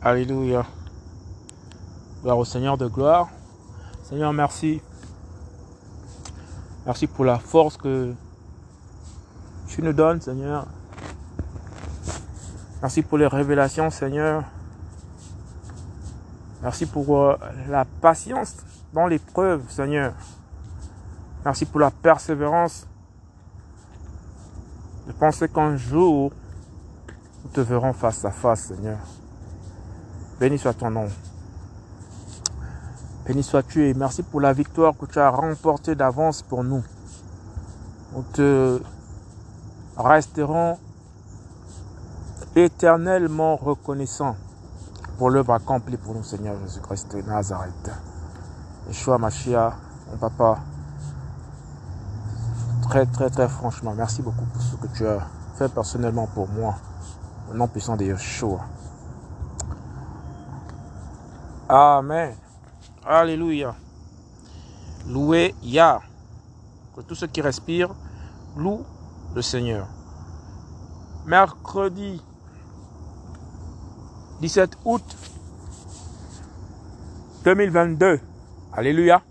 Alléluia. Gloire au Seigneur de gloire. Seigneur, merci. Merci pour la force que tu nous donnes, Seigneur. Merci pour les révélations, Seigneur. Merci pour euh, la patience dans l'épreuve, Seigneur. Merci pour la persévérance. Je pensais qu'un jour, nous te verrons face à face, Seigneur. Béni soit ton nom. Béni sois-tu et merci pour la victoire que tu as remportée d'avance pour nous. Nous te resterons éternellement reconnaissants pour l'œuvre accomplie pour nous, Seigneur Jésus-Christ de Nazareth. Yeshua Mashiach, mon papa, très, très, très franchement, merci beaucoup pour ce que tu as fait personnellement pour moi, au nom puissant de Yeshua. Amen. Alléluia. Loué Yah. Que tous ceux qui respirent louent le Seigneur. Mercredi 17 août 2022. Alléluia.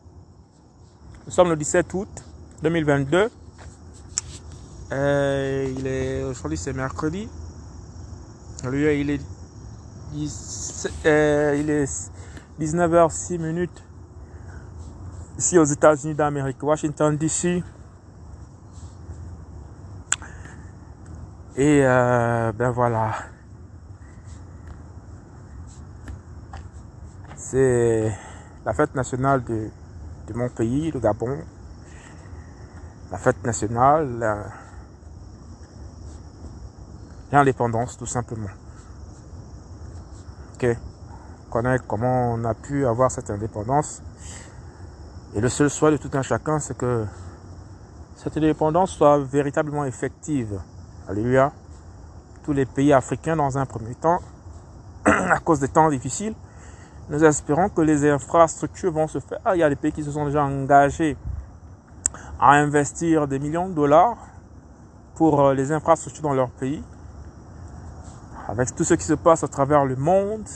Nous sommes le 17 août 2022. Euh, il est aujourd'hui c'est mercredi. Alléluia, il est euh, il est 19h06 minutes ici aux États-Unis d'Amérique, Washington DC. Et euh, ben voilà. C'est la fête nationale de, de, mon pays, le Gabon. La fête nationale, l'indépendance tout simplement. Ok? Comment on a pu avoir cette indépendance. Et le seul souhait de tout un chacun, c'est que cette indépendance soit véritablement effective. Alléluia. Tous les pays africains, dans un premier temps, à cause des temps difficiles, nous espérons que les infrastructures vont se faire. Ah, il y a des pays qui se sont déjà engagés à investir des millions de dollars pour euh, les infrastructures dans leur pays. Avec tout ce qui se passe à travers le monde,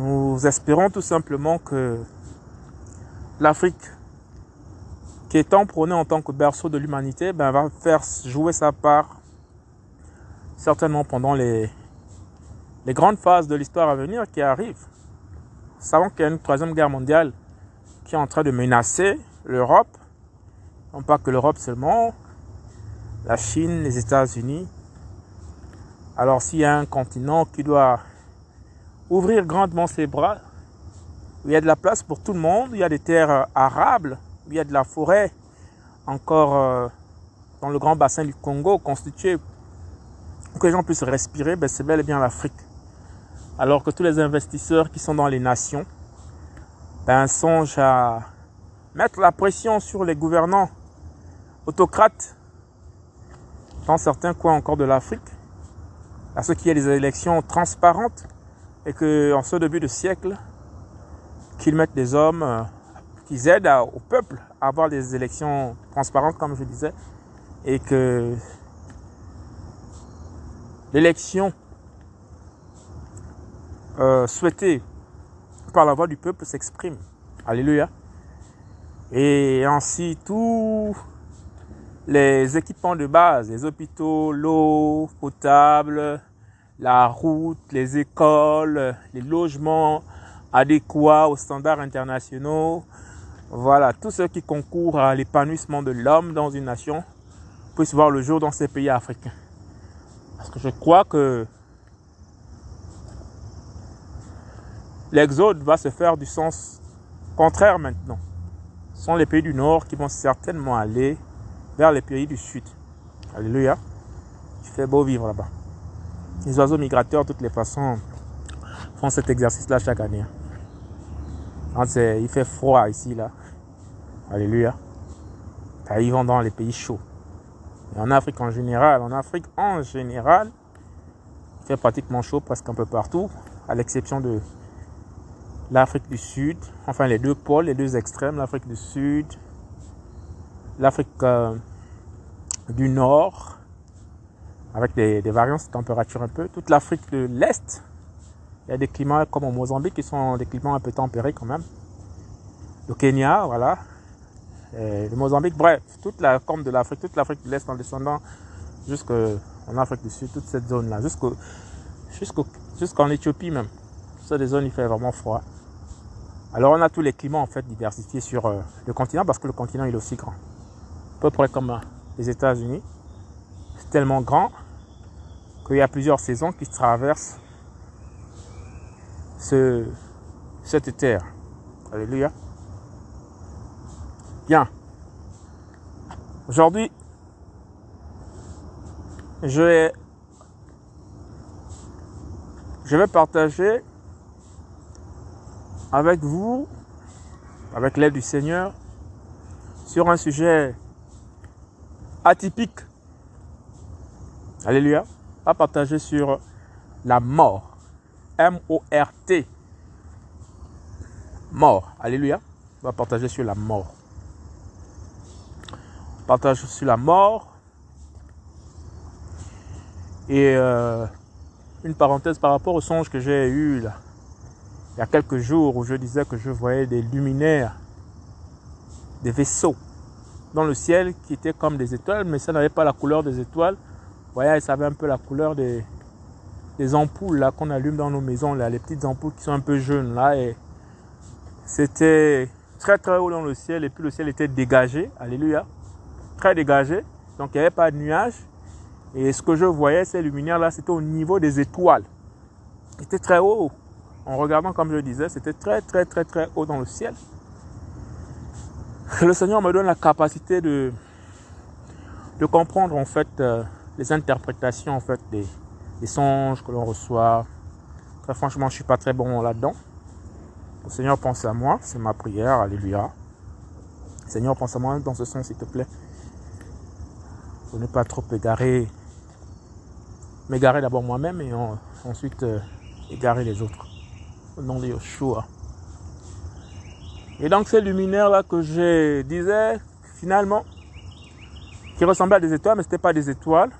nous espérons tout simplement que l'Afrique, qui est prônée en tant que berceau de l'humanité, ben, va faire jouer sa part certainement pendant les, grandes phases de l'histoire à venir qui arrivent. Savons qu'il y a une troisième guerre mondiale qui est en train de menacer l'Europe. Non pas que l'Europe seulement, la Chine, les États-Unis. Alors s'il y a un continent qui doit ouvrir grandement ses bras, il y a de la place pour tout le monde, il y a des terres arables, il y a de la forêt, encore euh, dans le grand bassin du Congo constitué, pour que les gens puissent respirer, ben c'est bel et bien l'Afrique. Alors que tous les investisseurs qui sont dans les nations, ben songent à mettre la pression sur les gouvernants autocrates dans certains coins encore de l'Afrique, à ce qu'il y ait des élections transparentes et que en ce début de siècle, qu'ils mettent des hommes, euh, qu'ils aident au peuple à avoir des élections transparentes, comme je disais, et que l'élection euh, souhaitée par la voix du peuple s'exprime. Alléluia. Et ainsi tous les équipements de base, les hôpitaux, l'eau potable, la route, les écoles, les logements adéquats aux standards internationaux. Voilà, tout ce qui concourt à l'épanouissement de l'homme dans une nation puisse voir le jour dans ces pays africains. Parce que je crois que l'exode va se faire du sens contraire maintenant. Ce sont les pays du Nord qui vont certainement aller vers les pays du Sud. Alléluia. Il fait beau vivre là-bas. Les oiseaux migrateurs, de toutes les façons, font cet exercice-là chaque année. il fait froid ici, là. Alléluia. ils vont dans les pays chauds. Et en Afrique en général, en Afrique en général, il fait pratiquement chaud presque un peu partout, à l'exception de l'Afrique du Sud, enfin les deux pôles, les deux extrêmes, l'Afrique du Sud, l'Afrique euh, du Nord, avec des, variances de température un peu. Toute l'Afrique de l'Est, Il y a des climats comme au Mozambique qui sont des climats un peu tempérés quand même. Le Kenya, voilà. le Mozambique, bref, toute la corne de l'Afrique, toute l'Afrique de l'Est en descendant jusqu'en Afrique du Sud, toute cette zone-là, jusqu'en Éthiopie même. C'est des zones, il fait vraiment froid. Alors on a tous les climats en fait diversifiés sur euh, le continent parce que le continent il est aussi grand. À peu près comme euh, les États-Unis. C'est tellement grand qu'il y a plusieurs saisons qui traversent ce, cette terre. Alléluia. Bien. Aujourd'hui, je vais, je vais partager avec vous, avec l'aide du Seigneur, sur un sujet atypique. Alléluia. À partager sur la mort. M-O-R-T. Mort. Alléluia. On va partager sur la mort. Partage sur la mort. Et euh, une parenthèse par rapport au songe que j'ai eu là, il y a quelques jours où je disais que je voyais des luminaires, des vaisseaux dans le ciel qui étaient comme des étoiles, mais ça n'avait pas la couleur des étoiles. Voyez, ça avait un peu la couleur des, des ampoules là qu'on allume dans nos maisons, les petites ampoules qui sont un peu jaunes là. Et c'était très très haut dans le ciel et puis le ciel était dégagé, alléluia, très dégagé. Donc il n'y avait pas de nuages. Et ce que je voyais, ces luminaires là, c'était au niveau des étoiles. C'était très haut en regardant, comme je disais, c'était très, très, très, très haut dans le ciel. Le Seigneur me donne la capacité de, de comprendre, en fait, euh, les interprétations, en fait, des, des songes que l'on reçoit. Très franchement, je suis pas très bon là-dedans. Le Seigneur pense à moi, c'est ma prière, alléluia. Seigneur, pense à moi dans ce sens, s'il te plaît. Pour ne pas trop égarer, m'égarer d'abord moi-même et ensuite euh, égarer les autres au nom de Yeshua. Et donc ces luminaires-là que je disais, finalement, qui ressemblaient à des étoiles, mais ce n'étaient pas des étoiles.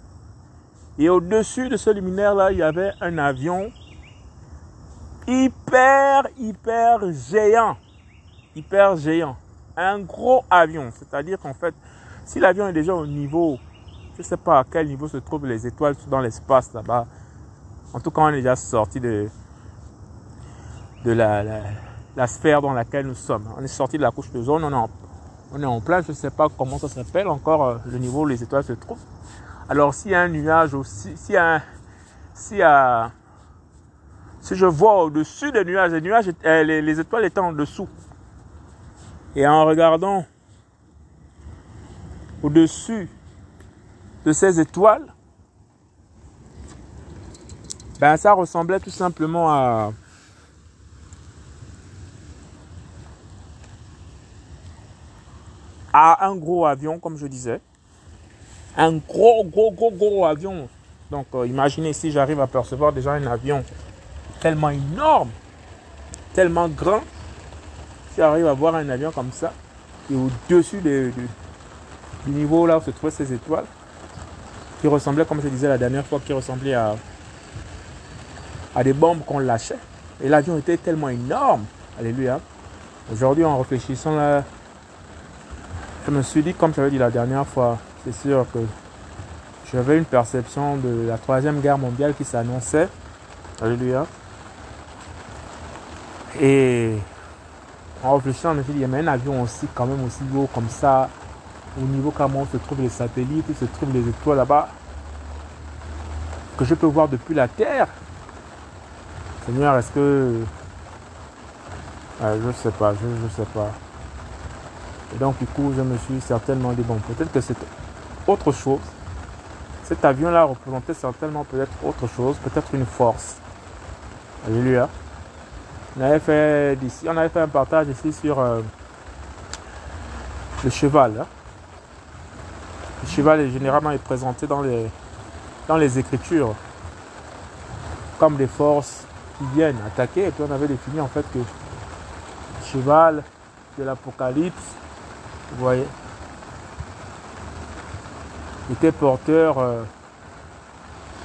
Et au-dessus de ce luminaire-là, il y avait un avion hyper, hyper géant. Hyper géant. Un gros avion. C'est-à-dire qu'en fait, si l'avion est déjà au niveau, je ne sais pas à quel niveau se trouvent les étoiles dans l'espace là-bas. En tout cas, on est déjà sorti de, de la, la, sphère dans laquelle nous sommes. On est sorti de la couche de zone, on est en, on est en plein, je ne sais pas comment ça s'appelle encore, euh, le niveau où les étoiles se trouvent. Alors s'il y a un nuage aussi, s'il y a, a si je vois au-dessus des nuages, les nuages, euh, les, les étoiles étant en dessous, et en regardant au-dessus de ces étoiles, ben ça ressemblait tout simplement à un gros avion, comme je disais. Un gros, gros, gros, gros avion. Donc, euh, imaginez si j'arrive à percevoir déjà un avion tellement énorme, tellement grand. Si j'arrive à voir un avion comme ça, et au-dessus du niveau là où se trouvaient ces étoiles, qui ressemblaient, comme je disais la dernière fois, qui ressemblaient à, à des bombes qu'on lâchait. Et l'avion était tellement énorme. Alléluia. Aujourd'hui, en réfléchissant là, je me suis dit, comme j'avais dit la dernière fois, c'est sûr que j'avais une perception de la troisième guerre mondiale qui s'annonçait. Alléluia. Et en réfléchissant, je me dit, il y a un avion aussi, quand même aussi haut comme ça, au niveau comment se trouvent les satellites, où se trouvent les étoiles là-bas, que je peux voir depuis la Terre. Seigneur, est-ce que... je ne sais pas, je ne sais pas. Et donc, du coup, je me suis certainement dit, bon, peut-être que c'est autre chose. Cet avion-là représentait certainement peut-être autre chose, peut-être une force. Alléluia. On avait fait d'ici, on avait fait un partage ici sur euh, le cheval. Hein. Le cheval est généralement est présenté dans les, dans les écritures comme des forces qui viennent attaquer. Et puis on avait défini en fait que le cheval de l'Apocalypse vous voyez était porteur euh,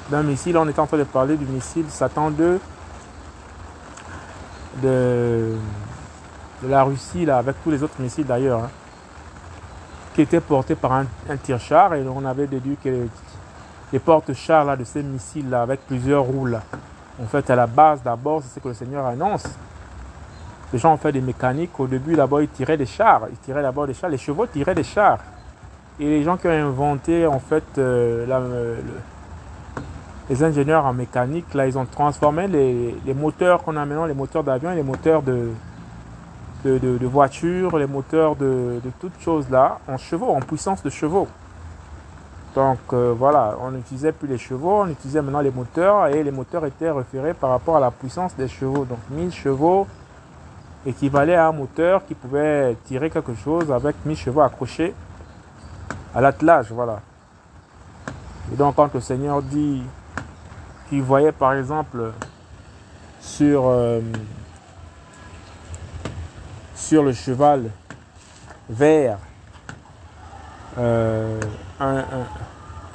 d'un missile. On est en train de parler du missile Satan 2 de, de la Russie, là, avec tous les autres missiles d'ailleurs, hein, qui étaient portés par un, un tir-char. Et on avait déduit que les, porte-chars là, de ces missiles là, avec plusieurs roues là, en fait, à la base, d'abord, c'est ce que le Seigneur annonce. Les gens ont fait des mécaniques. Au début, d'abord, ils tiraient des chars. Ils tiraient d'abord des chars. Les chevaux tiraient des chars. Et les gens qui ont inventé, en fait, euh, euh, le- les ingénieurs en mécanique, là, ils ont transformé les, moteurs qu'on a maintenant, les moteurs d'avion les moteurs de, voitures, les moteurs de, de toutes choses là, en chevaux, en puissance de chevaux. Donc euh, voilà, on n'utilisait plus les chevaux, on utilisait maintenant les moteurs et les moteurs étaient référés par rapport à la puissance des chevaux. Donc 1000 chevaux équivalait à un moteur qui pouvait tirer quelque chose avec 1000 chevaux accrochés à l'attelage. Voilà. Et donc quand le Seigneur dit qu'il voyait par exemple sur, euh, sur le cheval vert euh, un,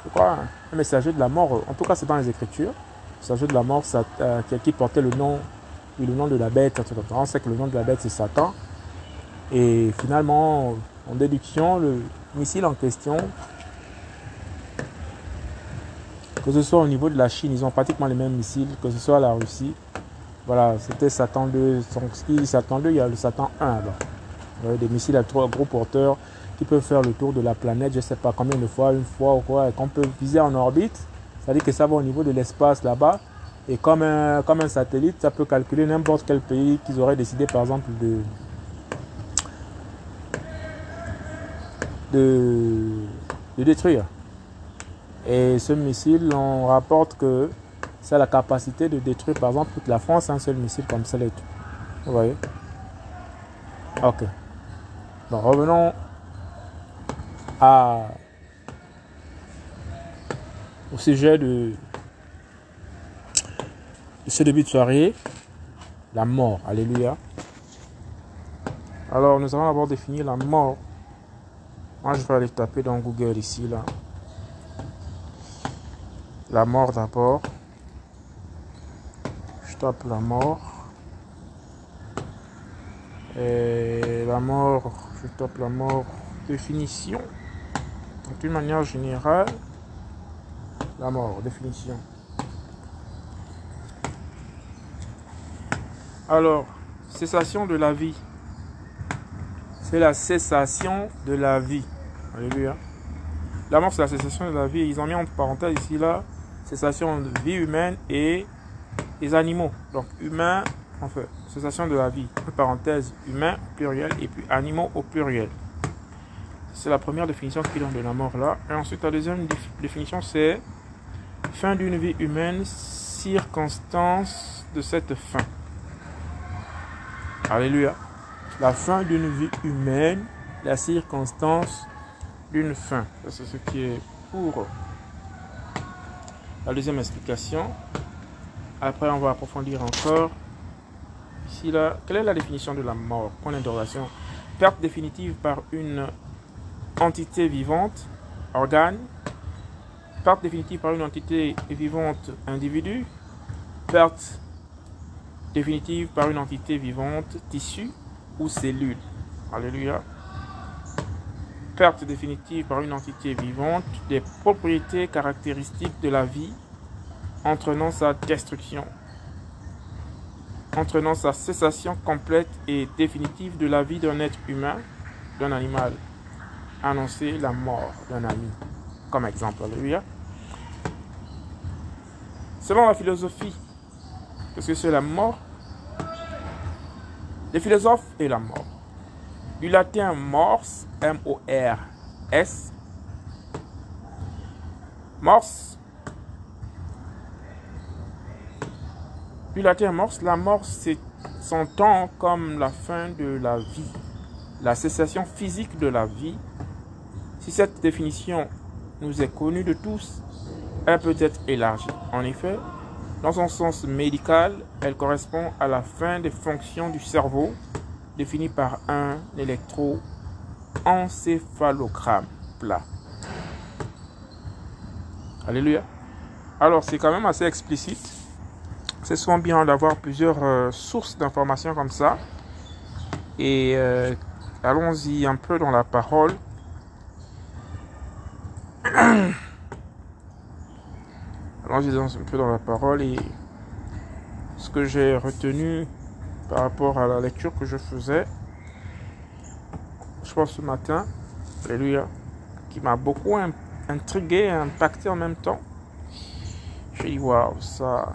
crois, un messager de la mort, en tout cas c'est dans les Écritures, le messager de la mort euh, qui, portait le nom, le nom de la bête, on sait que le nom de la bête c'est Satan, et finalement, en déduction, le missile en question, que ce soit au niveau de la Chine, ils ont pratiquement les mêmes missiles, que ce soit la Russie, voilà, c'était Satan 2, donc ce qui dit Satan 2, il y a le Satan 1 là-bas. Des missiles à trois gros porteurs qui peuvent faire le tour de la planète, je ne sais pas combien de fois, une fois ou quoi, et qu'on peut viser en orbite. C'est-à-dire que ça va au niveau de l'espace là-bas. Et comme un, comme un satellite, ça peut calculer n'importe quel pays qu'ils auraient décidé, par exemple, de, de, détruire. Et ce missile, on rapporte que ça a la capacité de détruire, par exemple, toute la France, un seul missile comme ça. Vous voyez? Ok. Revenons à, au sujet de, de ce début de soirée, la mort. Alléluia. Alors, nous allons d'abord définir la mort. Moi, je vais aller taper dans Google ici, là. La mort d'abord. Je tape la mort. Et la mort, je tape la mort. Définition. Donc, d'une manière générale, la mort, définition. Alors, cessation de la vie. C'est la cessation de la vie. Alléluia. La mort, c'est la cessation de la vie. Ils ont mis entre parenthèses ici, là, cessation de vie humaine et des animaux. Donc, humain, en fait, cessation de la vie. Entre parenthèses, humain au pluriel et puis animaux au pluriel. C'est la première définition qu'ils donnent de la mort là. Et ensuite, la deuxième déf- définition, c'est fin d'une vie humaine, circonstance de cette fin. Alléluia. La fin d'une vie humaine, la circonstance d'une fin. C'est ce qui est pour la deuxième explication. Après, on va approfondir encore. Ici, quelle est la définition de la mort? Point d'interrogation. Perte définitive par une entité vivante, organe. Perte définitive par une entité vivante, individu. Perte définitive par une entité vivante, tissu ou cellule. Alléluia. Perte définitive par une entité vivante des propriétés caractéristiques de la vie, entraînant sa destruction, entraînant sa cessation complète et définitive de la vie d'un être humain, d'un animal. Annoncer la mort d'un ami, comme exemple. Alléluia. Selon la philosophie, parce que c'est la mort, les philosophes et la mort. Du latin mors, M-O-R-S. Mors. Du latin mors, la mort s'entend comme la fin de la vie, la cessation physique de la vie. Si cette définition nous est connue de tous, elle peut être élargie. En effet, dans son sens médical, elle correspond à la fin des fonctions du cerveau définie par un électroencéphalogramme plat. Alléluia. Alors, c'est quand même assez explicite. c'est souvent bien d'avoir plusieurs euh, sources d'informations comme ça. Et euh, allons-y un peu dans la parole. allons-y un peu dans la parole et ce que j'ai retenu par rapport à la lecture que je faisais, je pense ce matin, alléluia, qui m'a beaucoup intrigué et impacté en même temps. J'ai dit, waouh, ça,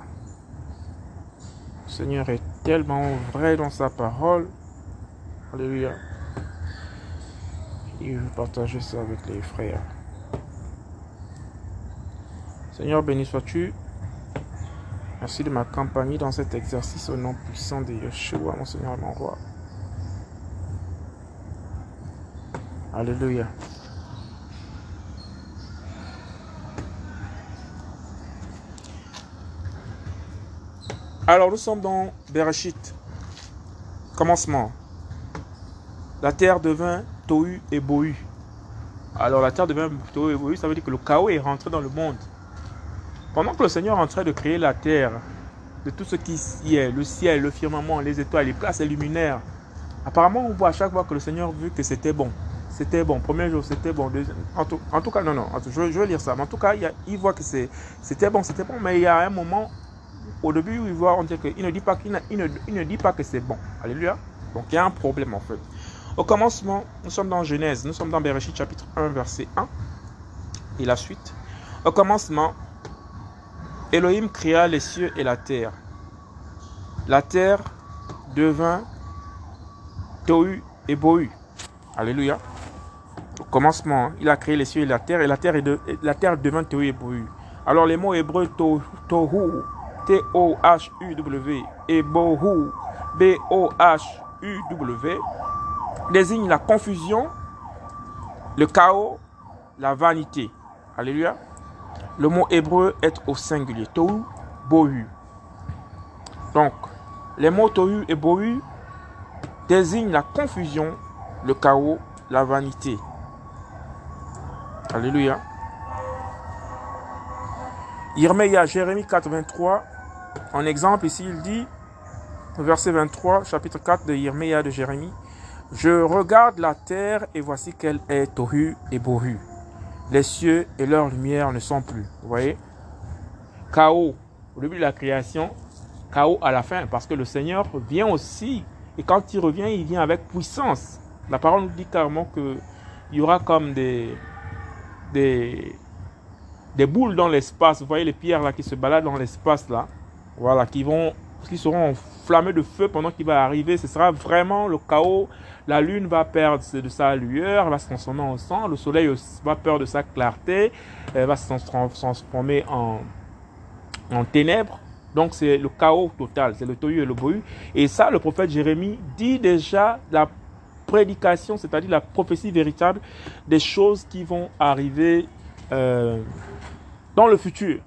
le Seigneur est tellement vrai dans sa parole. Alléluia. Il veut partager ça avec les frères. Seigneur, béni sois-tu. Merci de m'accompagner dans cet exercice au nom puissant de Yeshua, mon Seigneur et mon roi. Alléluia. Alors nous sommes dans Bereshit. Commencement. La terre devint Tohu et Bohu. Alors la terre devint Tohu et Bohu, ça veut dire que le chaos est rentré dans le monde. Pendant que le Seigneur est en train de créer la terre, de tout ce qui y est, le ciel, le firmament, les étoiles, les places, les luminaires, apparemment on voit à chaque fois que le Seigneur vu que c'était bon. C'était bon. Premier jour, c'était bon. En tout, cas, non, non. Je, vais lire ça. Mais en tout cas, il, voit que c'était bon, c'était bon. Mais il y a un moment, au début, où il voit, on dit qu'il ne dit pas qu'il ne, ne, dit pas que c'est bon. Alléluia. Donc il y a un problème en fait. Au commencement, nous sommes dans Genèse, nous sommes dans Bereshit chapitre 1, verset 1. Et la suite. Au commencement, Elohim créa les cieux et la terre. La terre devint Tohu et Bohu. Alléluia. Au commencement, hein, il a créé les cieux et la terre, et la terre, est de, la terre devint Tohu et Bohu. Alors les mots hébreux Tohu, T-O-H-U-W, et Bohu, B-O-H-U-W, désignent la confusion, le chaos, la vanité. Alléluia. Le mot hébreu est au singulier. Tohu, bohu. Donc, les mots tohu et bohu désignent la confusion, le chaos, la vanité. Alléluia. Irmeya, Jérémie 4, En exemple, ici, il dit, verset 23, chapitre 4 de Irmeya de Jérémie, Je regarde la terre et voici qu'elle est tohu et bohu les cieux et leur lumière ne sont plus. Vous voyez? Chaos au début de la création, chaos à la fin, parce que le Seigneur vient aussi, et quand il revient, il vient avec puissance. La parole nous dit carrément qu'il y aura comme des, des, des boules dans l'espace. Vous voyez les pierres là qui se baladent dans l'espace là, voilà, qui vont, qui seront enflammées de feu pendant qu'il va arriver. Ce sera vraiment le chaos la lune va perdre de sa lueur, va se transformer en sang. Le soleil va perdre de sa clarté, elle va se transformer en, en ténèbres. Donc c'est le chaos total, c'est le tohu et le bohu. Et ça, le prophète Jérémie dit déjà la prédication, c'est-à-dire la prophétie véritable des choses qui vont arriver euh, dans le futur.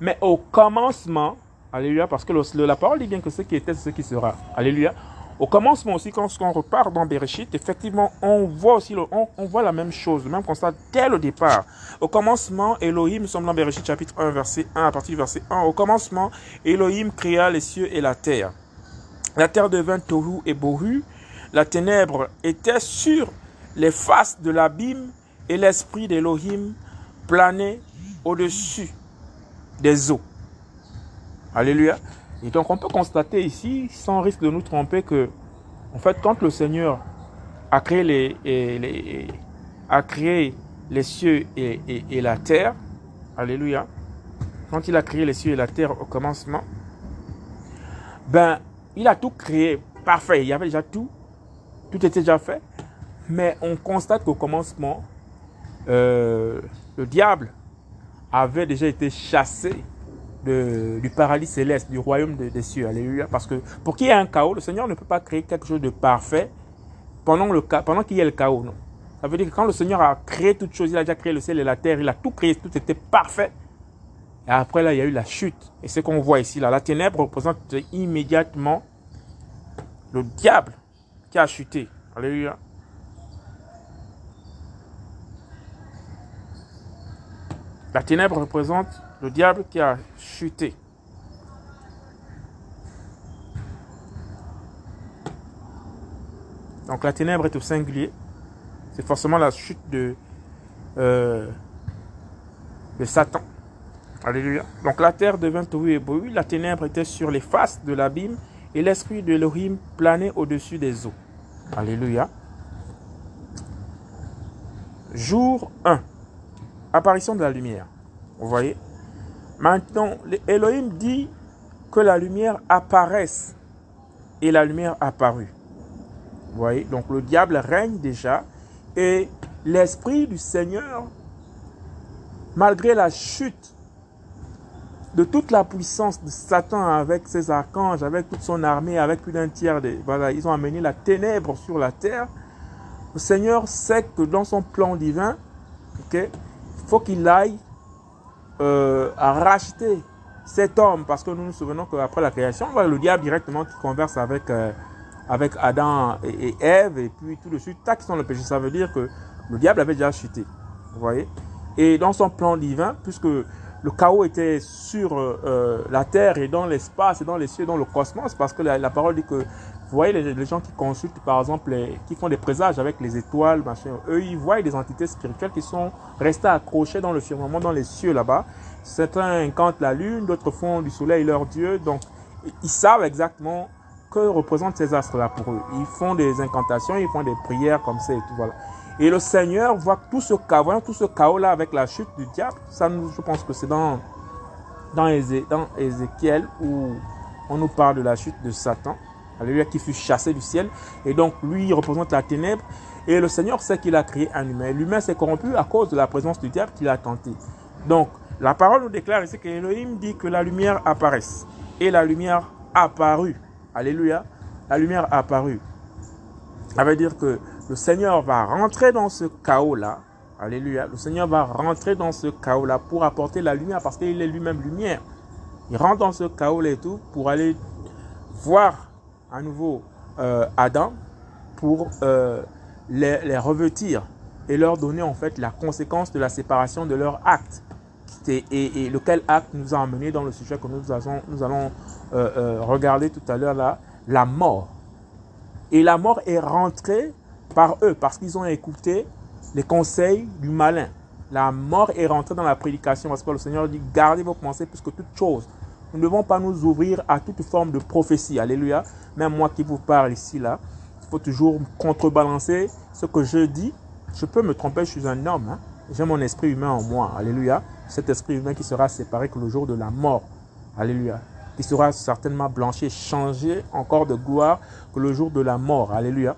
Mais au commencement, alléluia, parce que la parole dit bien que ce qui était, c'est ce qui sera. Alléluia. Au commencement aussi, quand on repart dans Bereshit, effectivement, on voit aussi on, voit la même chose, le même constat dès le départ. Au commencement, Elohim, nous sommes dans Bereshit chapitre 1, verset 1, à partir du verset 1. Au commencement, Elohim créa les cieux et la terre. La terre devint Tohu et Bohu. La ténèbre était sur les faces de l'abîme et l'esprit d'Elohim planait au-dessus des eaux. Alléluia. Et donc on peut constater ici, sans risque de nous tromper, que en fait quand le Seigneur a créé les, a créé les cieux et, la terre, alléluia, quand il a créé les cieux et la terre au commencement, ben il a tout créé parfait, il y avait déjà tout, tout était déjà fait, mais on constate qu'au commencement, euh, le diable avait déjà été chassé du paradis céleste, du royaume des cieux. Alléluia. Parce que pour qu'il y ait un chaos, le Seigneur ne peut pas créer quelque chose de parfait pendant, pendant qu'il y ait le chaos. Non. Ça veut dire que quand le Seigneur a créé toutes choses, il a déjà créé le ciel et la terre, il a tout créé, tout était parfait. Et après, là, il y a eu la chute. Et ce qu'on voit ici, là, la ténèbre représente immédiatement le diable qui a chuté. Alléluia. La ténèbre représente le diable qui a chuté. Donc la ténèbre est au singulier. C'est forcément la chute de, euh, Satan. Alléluia. Donc la terre devint tout et la ténèbre était sur les faces de l'abîme et l'esprit de l'Orim planait au-dessus des eaux. Alléluia. Jour 1. Apparition de la lumière. Vous voyez? Maintenant, Elohim dit que la lumière apparaisse. Et la lumière apparut. Vous voyez Donc le diable règne déjà. Et l'Esprit du Seigneur, malgré la chute de toute la puissance de Satan avec ses archanges, avec toute son armée, avec plus d'un tiers des... Voilà, ils ont amené la ténèbre sur la terre. Le Seigneur sait que dans son plan divin, il faut qu'il aille euh, à racheter cet homme, parce que nous nous souvenons qu'après la création, voilà, le diable directement qui converse avec, euh, avec Adam et, Ève, et puis tout de suite, tac, sont le péché. Ça veut dire que le diable avait déjà chuté. Vous voyez Et dans son plan divin, puisque le chaos était sur euh, la terre et dans l'espace et dans les cieux, dans le cosmos, parce que la, parole dit que, vous voyez, les, gens qui consultent, par exemple, qui font des présages avec les étoiles, machin, eux, ils voient des entités spirituelles qui sont restées accrochées dans le firmament, dans les cieux là-bas. Certains incantent la lune, d'autres font du soleil leur dieu. Donc, ils savent exactement que représentent ces astres-là pour eux. Ils font des incantations, ils font des prières comme ça et tout, voilà. Et le Seigneur voit tout ce chaos, tout ce chaos-là avec la chute du diable. Ça, je pense que c'est dans, dans, Ézéchiel où on nous parle de la chute de Satan. Alléluia, qui fut chassé du ciel. Et donc, lui, il représente la ténèbre. Et le Seigneur sait qu'il a créé un humain. L'humain s'est corrompu à cause de la présence du diable qu'il a tenté. Donc, la parole nous déclare ici que Elohim dit que la lumière apparaisse. Et la lumière apparut. Alléluia. La lumière apparut. Ça veut dire que le Seigneur va rentrer dans ce chaos-là. Alléluia. Le Seigneur va rentrer dans ce chaos-là pour apporter la lumière parce qu'il est lui-même lumière. Il rentre dans ce chaos-là et tout pour aller voir à nouveau euh, Adam pour euh, les, revêtir et leur donner en fait la conséquence de la séparation de leur acte. Et, lequel acte nous a amené dans le sujet que nous allons, nous allons euh, regarder tout à l'heure là, la mort. Et la mort est rentrée par eux parce qu'ils ont écouté les conseils du malin. La mort est rentrée dans la prédication parce que le Seigneur dit gardez vos pensées plus que toute chose. Nous ne devons pas nous ouvrir à toute forme de prophétie. Alléluia. Même moi qui vous parle ici, là, il faut toujours contrebalancer ce que je dis. Je peux me tromper, je suis un homme. Hein. J'ai mon esprit humain en moi. Alléluia. Cet esprit humain qui sera séparé que le jour de la mort. Alléluia. Qui sera certainement blanchi, changé encore de gloire que le jour de la mort. Alléluia.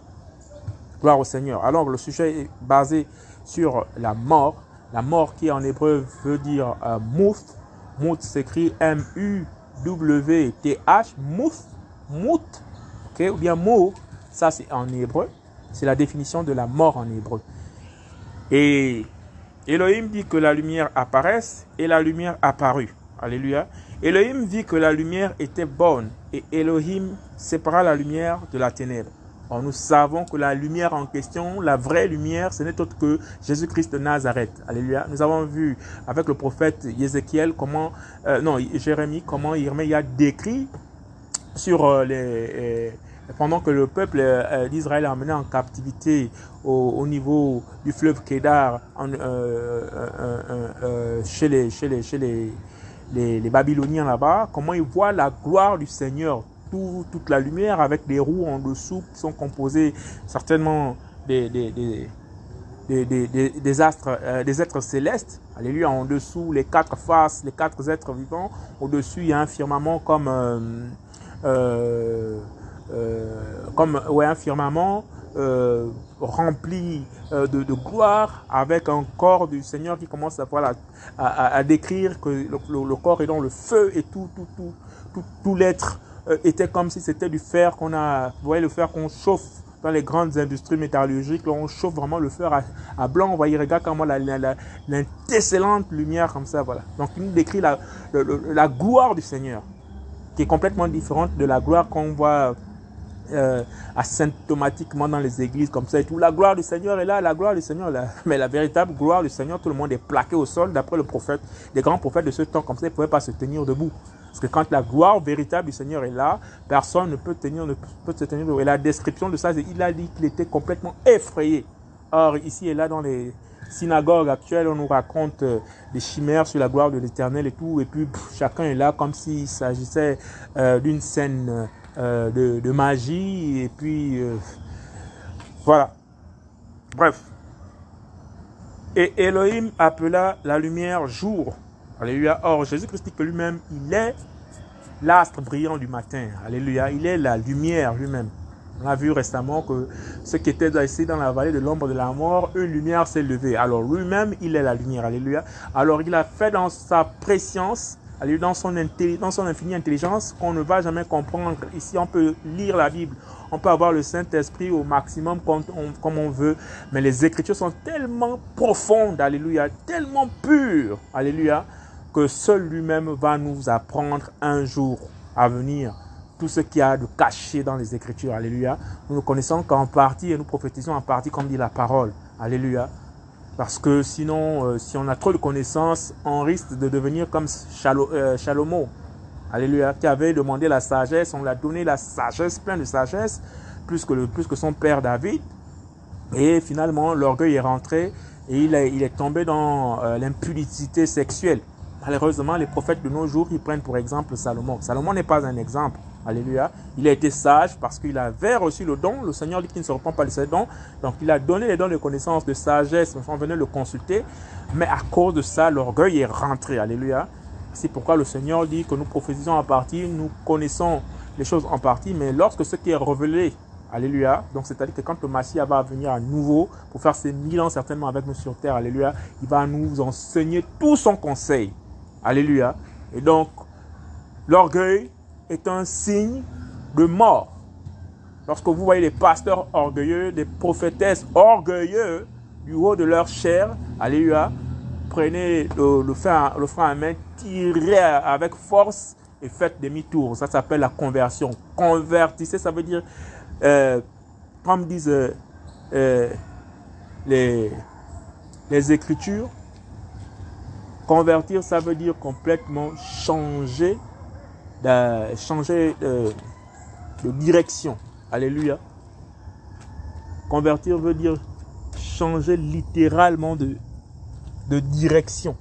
Gloire au Seigneur. Alors le sujet est basé sur la mort. La mort qui en hébreu veut dire euh, mouf. Mout s'écrit M-U-W-T-H. Mouf. Mout. Okay? Ou bien mot. Ça c'est en hébreu. C'est la définition de la mort en hébreu. Et Elohim dit que la lumière apparaisse et la lumière apparut. Alléluia. Elohim vit que la lumière était bonne et Elohim sépara la lumière de la ténèbre. Nous savons que la lumière en question, la vraie lumière, ce n'est autre que Jésus-Christ de Nazareth. Alléluia. Nous avons vu avec le prophète Ézéchiel comment, euh, non, Jérémie, comment Irmé a décrit sur euh, les, euh, pendant que le peuple d'Israël est emmené en captivité au, niveau du fleuve Kédar chez les, chez les, chez les, les, les Babyloniens là-bas, comment ils voient la gloire du Seigneur toute la lumière avec des roues en dessous qui sont composées certainement des, des, des, astres, euh, des êtres célestes. Alléluia, en dessous, les quatre faces, les quatre êtres vivants. Au-dessus, il y a un firmament comme, euh, euh, comme ouais, un firmament rempli de, gloire avec un corps du Seigneur qui commence à, voilà, à, décrire que le, corps est dans le feu et tout, tout, tout, tout, tout l'être était comme si c'était du fer qu'on a, vous voyez le fer qu'on chauffe dans les grandes industries métallurgiques, là, on chauffe vraiment le fer à, blanc, vous voyez, regarde comment la, lumière comme ça, voilà. Donc il nous décrit la, la gloire du Seigneur, qui est complètement différente de la gloire qu'on voit euh, asymptomatiquement dans les églises comme ça et tout. La gloire du Seigneur est là, la gloire du Seigneur est là. Mais la véritable gloire du Seigneur, tout le monde est plaqué au sol. D'après le prophète, les grands prophètes de ce temps comme ça, ils ne pouvaient pas se tenir debout. Parce que quand la gloire véritable du Seigneur est là, personne ne peut, tenir, ne peut se tenir. Et la description de ça, il a dit qu'il était complètement effrayé. Or, ici et là, dans les synagogues actuelles, on nous raconte euh, des chimères sur la gloire de l'Éternel et tout. Et puis, chacun est là comme s'il s'agissait euh, d'une scène euh, de, magie. Et puis, voilà. Bref. Et Elohim appela la lumière jour. Alléluia. Or, Jésus-Christ dit que lui-même, il est l'astre brillant du matin. Alléluia. Il est la lumière lui-même. On a vu récemment que ce qui était ici dans la vallée de l'ombre de la mort, une lumière s'est levée. Alors lui-même, il est la lumière. Alléluia. Alors il a fait dans sa préscience, dans son, dans son infinie intelligence, qu'on ne va jamais comprendre. Ici, on peut lire la Bible. On peut avoir le Saint-Esprit au maximum comme on, comme on veut. Mais les Écritures sont tellement profondes. Alléluia. Tellement pures. Alléluia que seul lui-même va nous apprendre un jour à venir tout ce qu'il y a de caché dans les Écritures. Alléluia. Nous ne connaissons qu'en partie et nous prophétisons en partie comme dit la parole. Alléluia. Parce que sinon, euh, si on a trop de connaissances, on risque de devenir comme euh, Shalomo. Alléluia. Qui avait demandé la sagesse. On lui a donné la sagesse, plein de sagesse, plus que, le, plus que son père David. Et finalement, l'orgueil est rentré et il est, il est tombé dans euh, l'impudicité sexuelle. Malheureusement, les prophètes de nos jours, ils prennent pour exemple Salomon. Salomon n'est pas un exemple. Alléluia. Il a été sage parce qu'il avait reçu le don. Le Seigneur dit qu'il ne se repent pas de ses dons. Donc il a donné les dons de connaissance, de sagesse. On venait le consulter. Mais à cause de ça, l'orgueil est rentré. Alléluia. C'est pourquoi le Seigneur dit que nous prophétisons en partie, nous connaissons les choses en partie, mais lorsque ce qui est révélé, Alléluia, donc c'est-à-dire que quand le Messie va venir à nouveau pour faire ses mille ans certainement avec nous sur terre, Alléluia, il va nous enseigner tout son conseil. Alléluia. Et donc, l'orgueil est un signe de mort. Lorsque vous voyez les pasteurs orgueilleux, des prophétesses orgueilleux du haut de leur chair, Alléluia, prenez le, frein, le frein à main, tirez avec force et faites demi-tour. Ça s'appelle la conversion. Convertissez, ça veut dire, euh, comme disent euh, les Écritures, Convertir, ça veut dire complètement changer, de, changer de, direction. Alléluia. Convertir veut dire changer littéralement de, de direction.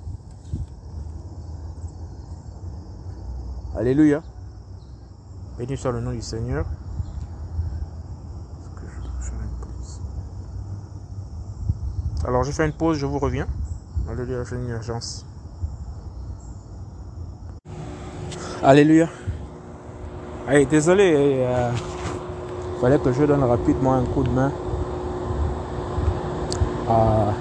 Alléluia. Béni soit le nom du Seigneur. Alors je fais une pause, je vous reviens. Alléluia, j'ai une urgence. Alléluia. Allez, désolé, il euh, fallait que je donne rapidement un coup de main à,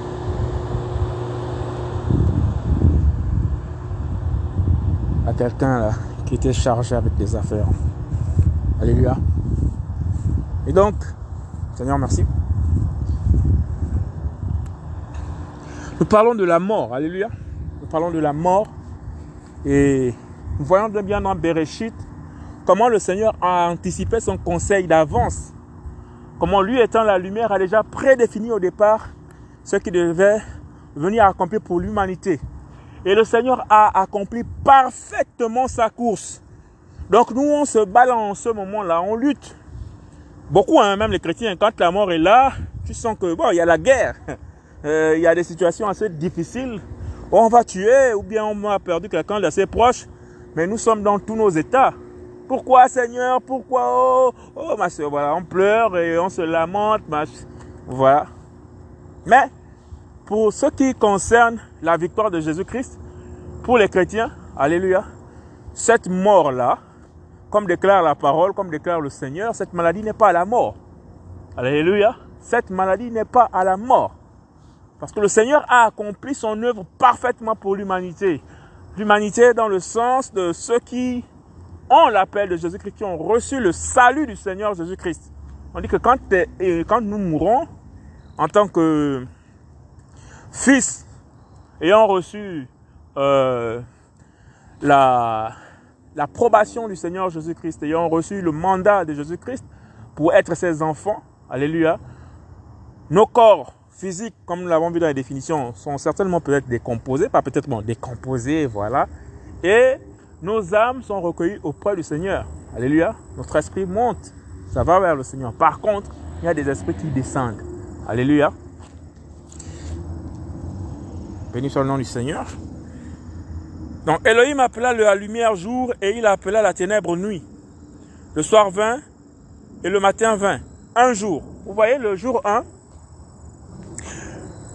à quelqu'un là qui était chargé avec des affaires. Alléluia. Et donc, Seigneur, merci. Nous parlons de la mort. Alléluia. Nous parlons de la mort. Et voyons bien dans Bereshit comment le Seigneur a anticipé son conseil d'avance. Comment lui étant la lumière a déjà prédéfini au départ ce qui devait venir accomplir pour l'humanité. Et le Seigneur a accompli parfaitement sa course. Donc nous, on se bat en ce moment-là, on lutte. Beaucoup, hein, même les chrétiens, quand la mort est là, tu sens que bon, il y a la guerre. Euh, il y a des situations assez difficiles. On va tuer ou bien on a perdu quelqu'un d'assez proche. Mais nous sommes dans tous nos états. Pourquoi Seigneur? Pourquoi? Oh, oh ma soeur, voilà, on pleure et on se lamente. Voilà. Mais pour ce qui concerne la victoire de Jésus-Christ, pour les chrétiens, Alléluia, cette mort-là, comme déclare la parole, comme déclare le Seigneur, cette maladie n'est pas à la mort. Alléluia. Cette maladie n'est pas à la mort. Parce que le Seigneur a accompli son œuvre parfaitement pour l'humanité. L'humanité dans le sens de ceux qui ont l'appel de Jésus-Christ, qui ont reçu le salut du Seigneur Jésus-Christ. On dit que quand, quand nous mourrons en tant que fils ayant reçu euh, la l'approbation du Seigneur Jésus-Christ, ayant reçu le mandat de Jésus-Christ pour être ses enfants, alléluia, nos corps physiques, comme nous l'avons vu dans la définition, sont certainement peut-être décomposés, pas peut-être bon, décomposés, voilà. Et nos âmes sont recueillies auprès du Seigneur. Alléluia. Notre esprit monte, ça va vers le Seigneur. Par contre, il y a des esprits qui descendent. Alléluia. Béni soit le nom du Seigneur. Donc Elohim appela la lumière jour et il appela la ténèbre nuit. Le soir vint et le matin vint. Un jour. Vous voyez le jour 1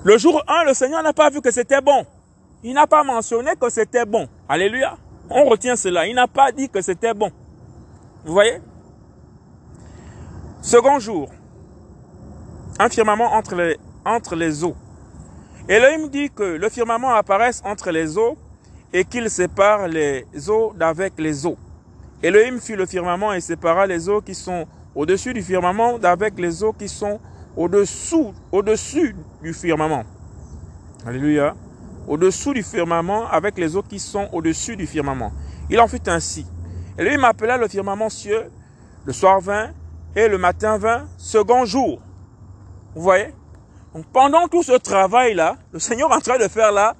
Le jour 1, le Seigneur n'a pas vu que c'était bon. Il n'a pas mentionné que c'était bon. Alléluia. On retient cela. Il n'a pas dit que c'était bon. Vous voyez? Second jour. Un firmament entre les, entre les eaux. Elohim dit que le firmament apparaisse entre les eaux et qu'il sépare les eaux d'avec les eaux. Elohim fit le firmament et sépara les eaux qui sont au-dessus du firmament d'avec les eaux qui sont au-dessous, au-dessus du firmament. Alléluia. Au-dessous du firmament avec les eaux qui sont au-dessus du firmament. Il en fut ainsi. Elohim appela le firmament cieux, le soir vint et le matin vint, second jour. Vous voyez? Pendant tout ce travail-là, le Seigneur en train de faire là,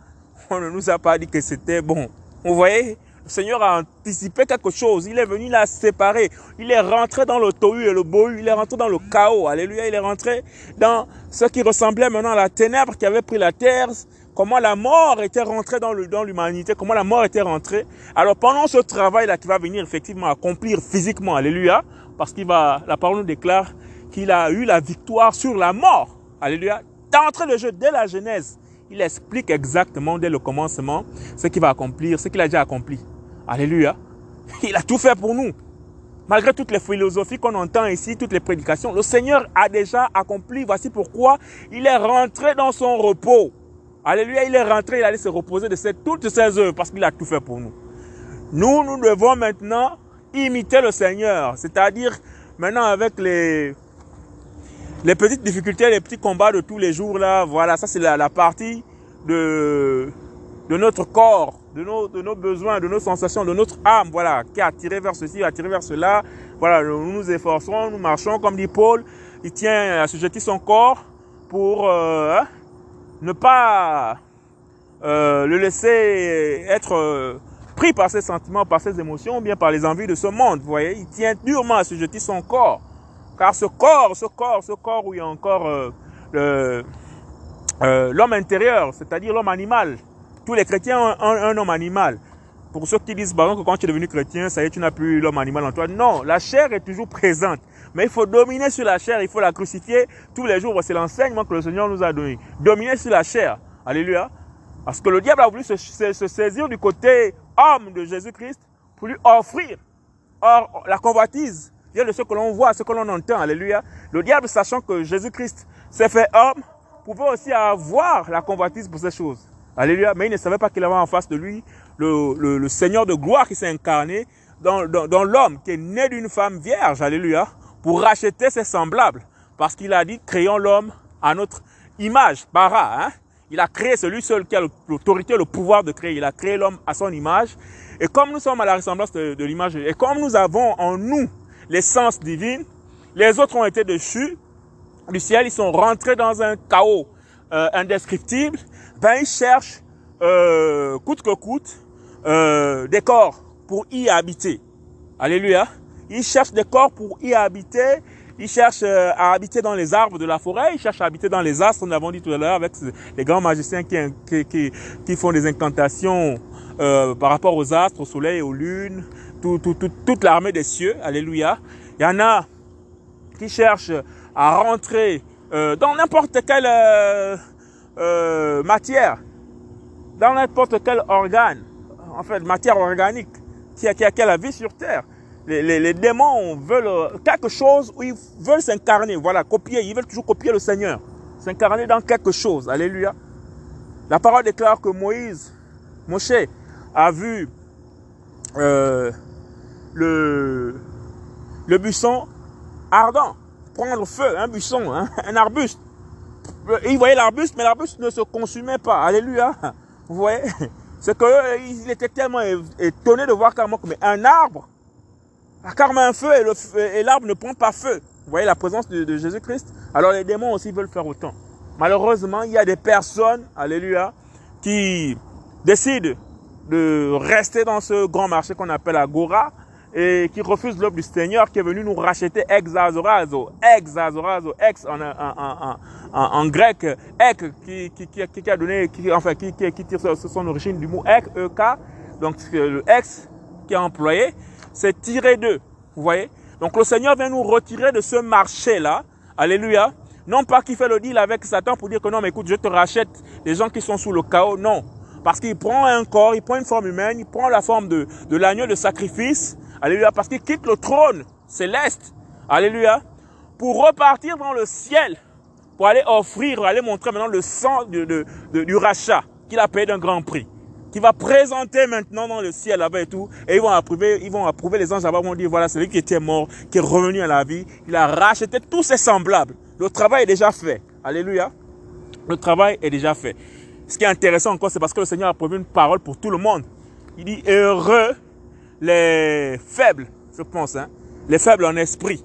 on ne nous a pas dit que c'était bon. Vous voyez, le Seigneur a anticipé quelque chose. Il est venu la séparer. Il est rentré dans le tohu et le bohu. Il est rentré dans le chaos. Alléluia. Il est rentré dans ce qui ressemblait maintenant à la ténèbre qui avait pris la terre. Comment la mort était rentrée dans l'humanité. Comment la mort était rentrée. Alors pendant ce travail-là qui va venir effectivement accomplir physiquement. Alléluia. Parce qu'il va, la parole nous déclare qu'il a eu la victoire sur la mort. Alléluia. D'entrée de jeu, dès la Genèse, il explique exactement dès le commencement ce qu'il va accomplir, ce qu'il a déjà accompli. Alléluia. Il a tout fait pour nous. Malgré toutes les philosophies qu'on entend ici, toutes les prédications, le Seigneur a déjà accompli. Voici pourquoi il est rentré dans son repos. Alléluia, il est rentré, il allait se reposer de toutes ses œuvres parce qu'il a tout fait pour nous. Nous, nous devons maintenant imiter le Seigneur. C'est-à-dire, maintenant avec les, les petites difficultés, les petits combats de tous les jours là, voilà, ça c'est la, partie de, de notre corps, de nos, de nos besoins, de nos sensations, de notre âme, voilà, qui est attirée vers ceci, attirée vers cela. Voilà, nous nous efforçons, nous marchons, comme dit Paul, il tient à sujeter son corps pour euh, hein, ne pas euh, le laisser être euh, pris par ses sentiments, par ses émotions, ou bien par les envies de ce monde. Vous voyez, il tient durement à sujeter son corps. Car ce corps, ce corps, ce corps où il y a encore euh, euh, l'homme intérieur, c'est-à-dire l'homme animal. Tous les chrétiens ont un, homme animal. Pour ceux qui disent par exemple que quand tu es devenu chrétien, ça y est, tu n'as plus l'homme animal en toi. Non, la chair est toujours présente. Mais il faut dominer sur la chair, il faut la crucifier tous les jours. C'est l'enseignement que le Seigneur nous a donné. Dominer sur la chair. Alléluia. Parce que le diable a voulu se, se saisir du côté homme de Jésus-Christ pour lui offrir. Or, la convoitise vient de ce que l'on voit, ce que l'on entend. Alléluia. Le diable, sachant que Jésus-Christ s'est fait homme, pouvait aussi avoir la convoitise pour ces choses. Alléluia. Mais il ne savait pas qu'il avait en face de lui le, le, Seigneur de gloire qui s'est incarné dans, dans, dans l'homme, qui est né d'une femme vierge. Alléluia. Pour racheter ses semblables. Parce qu'il a dit, créons l'homme à notre image. Bara, hein. Il a créé celui seul qui a l'autorité, le pouvoir de créer. Il a créé l'homme à son image. Et comme nous sommes à la ressemblance de, de l'image, et comme nous avons en nous l'essence divine. Les autres ont été dessus du ciel, ils sont rentrés dans un chaos euh, indescriptible. Ben, ils cherchent, euh, coûte que coûte, euh, des corps pour y habiter. Alléluia. Ils cherchent des corps pour y habiter. Ils cherchent euh, à habiter dans les arbres de la forêt. Ils cherchent à habiter dans les astres. Nous l'avons dit tout à l'heure avec les grands magiciens qui, qui, qui, font des incantations euh, par rapport aux astres, au soleil, aux lunes, toute l'armée des cieux, alléluia. Il y en a qui cherchent à rentrer euh, dans n'importe quelle euh, euh, matière, dans n'importe quel organe, en fait, matière organique, qui a, qui a, qui a la vie sur terre. Les, les, les, démons veulent quelque chose où ils veulent s'incarner, voilà, copier, ils veulent toujours copier le Seigneur, s'incarner dans quelque chose, alléluia. La parole déclare que Moïse, Moshe, a vu euh, le, le buisson ardent, prendre feu, un buisson, hein, un arbuste. Il voyait l'arbuste, mais l'arbuste ne se consumait pas. Alléluia. Vous voyez? C'est qu'il était tellement étonné de voir carrément que un arbre carrément un feu et l'arbre ne prend pas feu. Vous voyez la présence de, de Jésus-Christ? Alors les démons aussi veulent faire autant. Malheureusement, il y a des personnes, alléluia, qui décident de rester dans ce grand marché qu'on appelle Agora et qui refuse l'œuvre du Seigneur qui est venu nous racheter ex azorazo, ex en, en, en, en, grec, ek qui, qui, qui, qui, a donné, enfin qui, qui, tire son origine du mot ek, ek, donc le ex qui est employé, c'est tiré de, vous voyez. Donc le Seigneur vient nous retirer de ce marché là, alléluia. Non pas qu'il fait le deal avec Satan pour dire que non, mais écoute, je te rachète les gens qui sont sous le chaos, non. Parce qu'il prend un corps, il prend une forme humaine, il prend la forme de, de l'agneau de sacrifice. Alléluia. Parce qu'il quitte le trône céleste. Alléluia. Pour repartir dans le ciel. Pour aller offrir, aller montrer maintenant le sang de, de, du rachat qu'il a payé d'un grand prix. Qui va présenter maintenant dans le ciel là-bas et tout. Et ils vont approuver, ils vont approuver les anges là-bas, vont dire voilà, c'est lui qui était mort, qui est revenu à la vie. Il a racheté tous ses semblables. Le travail est déjà fait. Alléluia. Le travail est déjà fait. Ce qui est intéressant encore, c'est parce que le Seigneur a prévu une parole pour tout le monde. Il dit, heureux les faibles, je pense, hein, les faibles en esprit.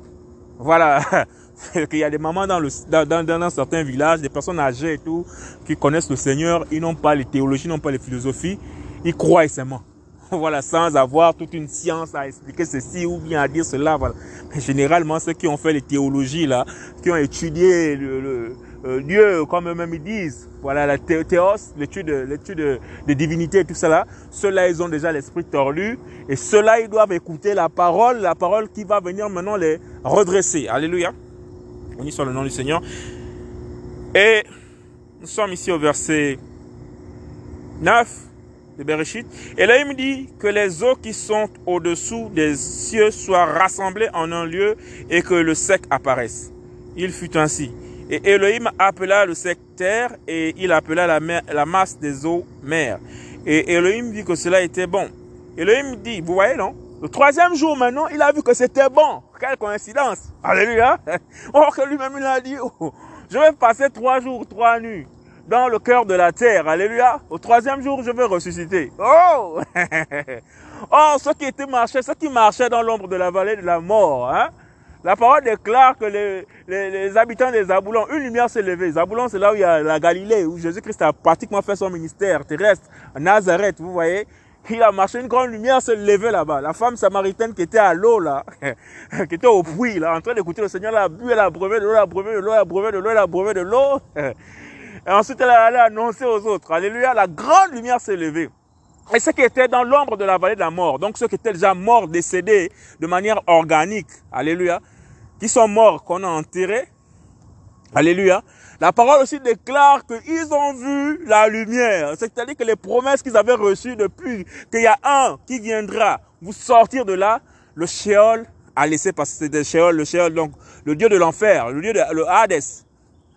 Voilà. Il y a des mamans dans, le, dans, dans, dans, certains villages, des personnes âgées et tout, qui connaissent le Seigneur, ils n'ont pas les théologies, n'ont pas les philosophies, ils croient seulement. Voilà, sans avoir toute une science à expliquer ceci ou bien à dire cela. Voilà. Mais généralement, ceux qui ont fait les théologies là, qui ont étudié le euh, Dieu, comme eux-mêmes ils disent, voilà, la théos, l'étude, l'étude de divinité et tout cela, ceux-là, ils ont déjà l'esprit tordu, et ceux-là, ils doivent écouter la parole, la parole qui va venir maintenant les redresser. Alléluia. On y sur le nom du Seigneur. Et nous sommes ici au verset 9 de Bereshit. Et là, il me dit que les eaux qui sont au-dessous des cieux soient rassemblées en un lieu et que le sec apparaisse. Il fut ainsi. Et Elohim appela le sectaire et il appela la, la masse des eaux mer. Et Elohim dit que cela était bon. Elohim dit, vous voyez non? Le troisième jour maintenant, il a vu que c'était bon. Quelle coïncidence. Alléluia. Or que lui-même il a dit, oh, je vais passer trois jours, trois nuits dans le cœur de la terre. Alléluia. Au troisième jour, je vais ressusciter. Oh Oh, ceux qui étaient marchés, ceux qui marchaient dans l'ombre de la vallée de la mort, hein, la parole déclare que les, les, les habitants des Zaboulons, une lumière s'est levée. Zaboulon, c'est là où il y a la Galilée, où Jésus-Christ a pratiquement fait son ministère terrestre. Nazareth, vous voyez. Il a marché, une grande lumière s'est levée là-bas. La femme samaritaine qui était à l'eau, là, qui était au puits, là, en train d'écouter le Seigneur, elle a bu, elle a brevé de l'eau, elle a brevé de l'eau, elle a brevé de l'eau, elle a brevé de l'eau. Et ensuite, elle allée annoncer aux autres. Alléluia, la grande lumière s'est levée. Et ceux qui étaient dans l'ombre de la vallée de la mort, donc ceux qui étaient déjà morts, décédés de manière organique, alléluia, qui sont morts, qu'on a enterrés. Alléluia. La parole aussi déclare qu'ils ont vu la lumière. C'est-à-dire que les promesses qu'ils avaient reçues depuis qu'il y a un qui viendra vous sortir de là, le Sheol a laissé passer le Sheol, le Sheol, donc le dieu de l'enfer, le dieu de le Hades.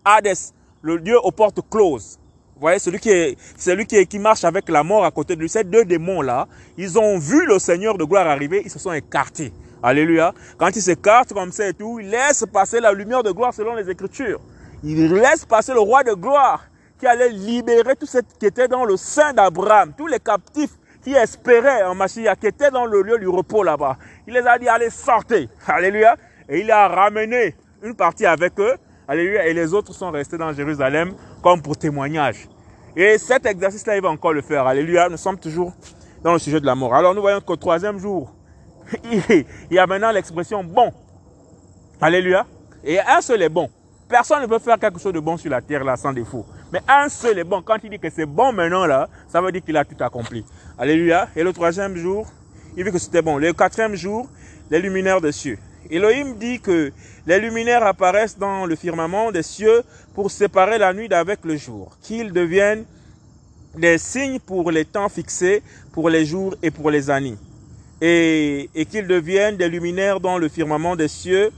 Hades, le dieu aux portes closes. Vous voyez, celui qui est, celui qui, est, qui marche avec la mort à côté de lui. Ces deux démons-là, ils ont vu le Seigneur de gloire arriver, ils se sont écartés. Alléluia. Quand il s'écarte comme ça et tout, il laisse passer la lumière de gloire selon les Écritures. Il laisse passer le roi de gloire qui allait libérer tout ce qui était dans le sein d'Abraham, tous les captifs qui espéraient en Machia, qui étaient dans le lieu du repos là-bas. Il les a dit, allez, sortez. Alléluia. Et il a ramené une partie avec eux. Alléluia. Et les autres sont restés dans Jérusalem comme pour témoignage. Et cet exercice-là, il va encore le faire. Alléluia. Nous sommes toujours dans le sujet de la mort. Alors nous voyons qu'au troisième jour, il y a maintenant l'expression bon. Alléluia. Et un seul est bon. Personne ne peut faire quelque chose de bon sur la terre là sans défaut. Mais un seul est bon. Quand il dit que c'est bon maintenant là, ça veut dire qu'il a tout accompli. Alléluia. Et le troisième jour, il dit que c'était bon. Le quatrième jour, les luminaires des cieux. Elohim dit que les luminaires apparaissent dans le firmament des cieux pour séparer la nuit d'avec le jour, qu'ils deviennent des signes pour les temps fixés, pour les jours et pour les années et, qu'ils deviennent des luminaires dans le firmament des cieux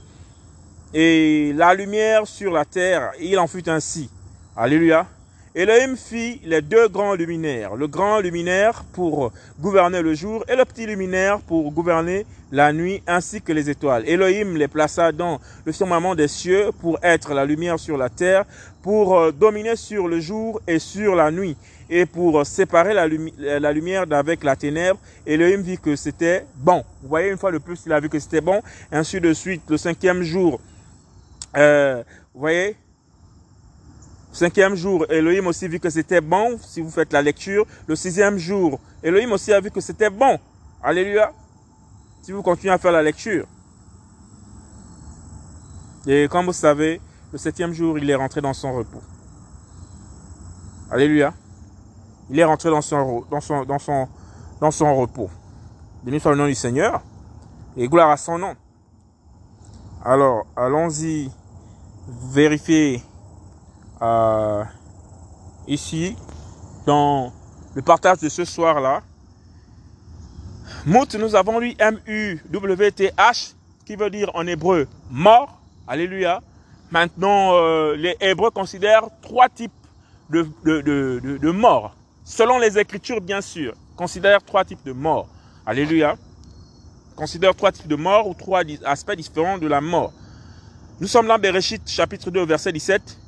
et la lumière sur la terre. Il en fut ainsi. Alléluia. Elohim fit les deux grands luminaires, le grand luminaire pour gouverner le jour et le petit luminaire pour gouverner la nuit ainsi que les étoiles. Elohim les plaça dans le firmament des cieux pour être la lumière sur la terre, pour euh, dominer sur le jour et sur la nuit et pour séparer la, lumière d'avec la ténèbre. Elohim vit que c'était bon. Vous voyez, une fois de plus, il a vu que c'était bon. Ainsi, de suite, le cinquième jour, euh, vous voyez, Cinquième jour, Elohim aussi vu que c'était bon, si vous faites la lecture. Le sixième jour, Elohim aussi a vu que c'était bon. Alléluia. Si vous continuez à faire la lecture. Et comme vous savez, le septième jour, il est rentré dans son repos. Alléluia. Il est rentré dans son, dans son, dans son, dans son repos. Béni soit le nom du Seigneur. Et gloire à son nom. Alors, allons-y vérifier euh, ici, dans le partage de ce soir-là. Mout, nous avons lu M-U-W-T-H, qui veut dire en hébreu mort. Alléluia. Maintenant, euh, les Hébreux considèrent trois types de, de, de, de, morts. Selon les Écritures, bien sûr, considèrent trois types de morts. Alléluia. Considèrent trois types de morts ou trois aspects différents de la mort. Nous sommes dans Bereshit, chapitre 2, verset 17.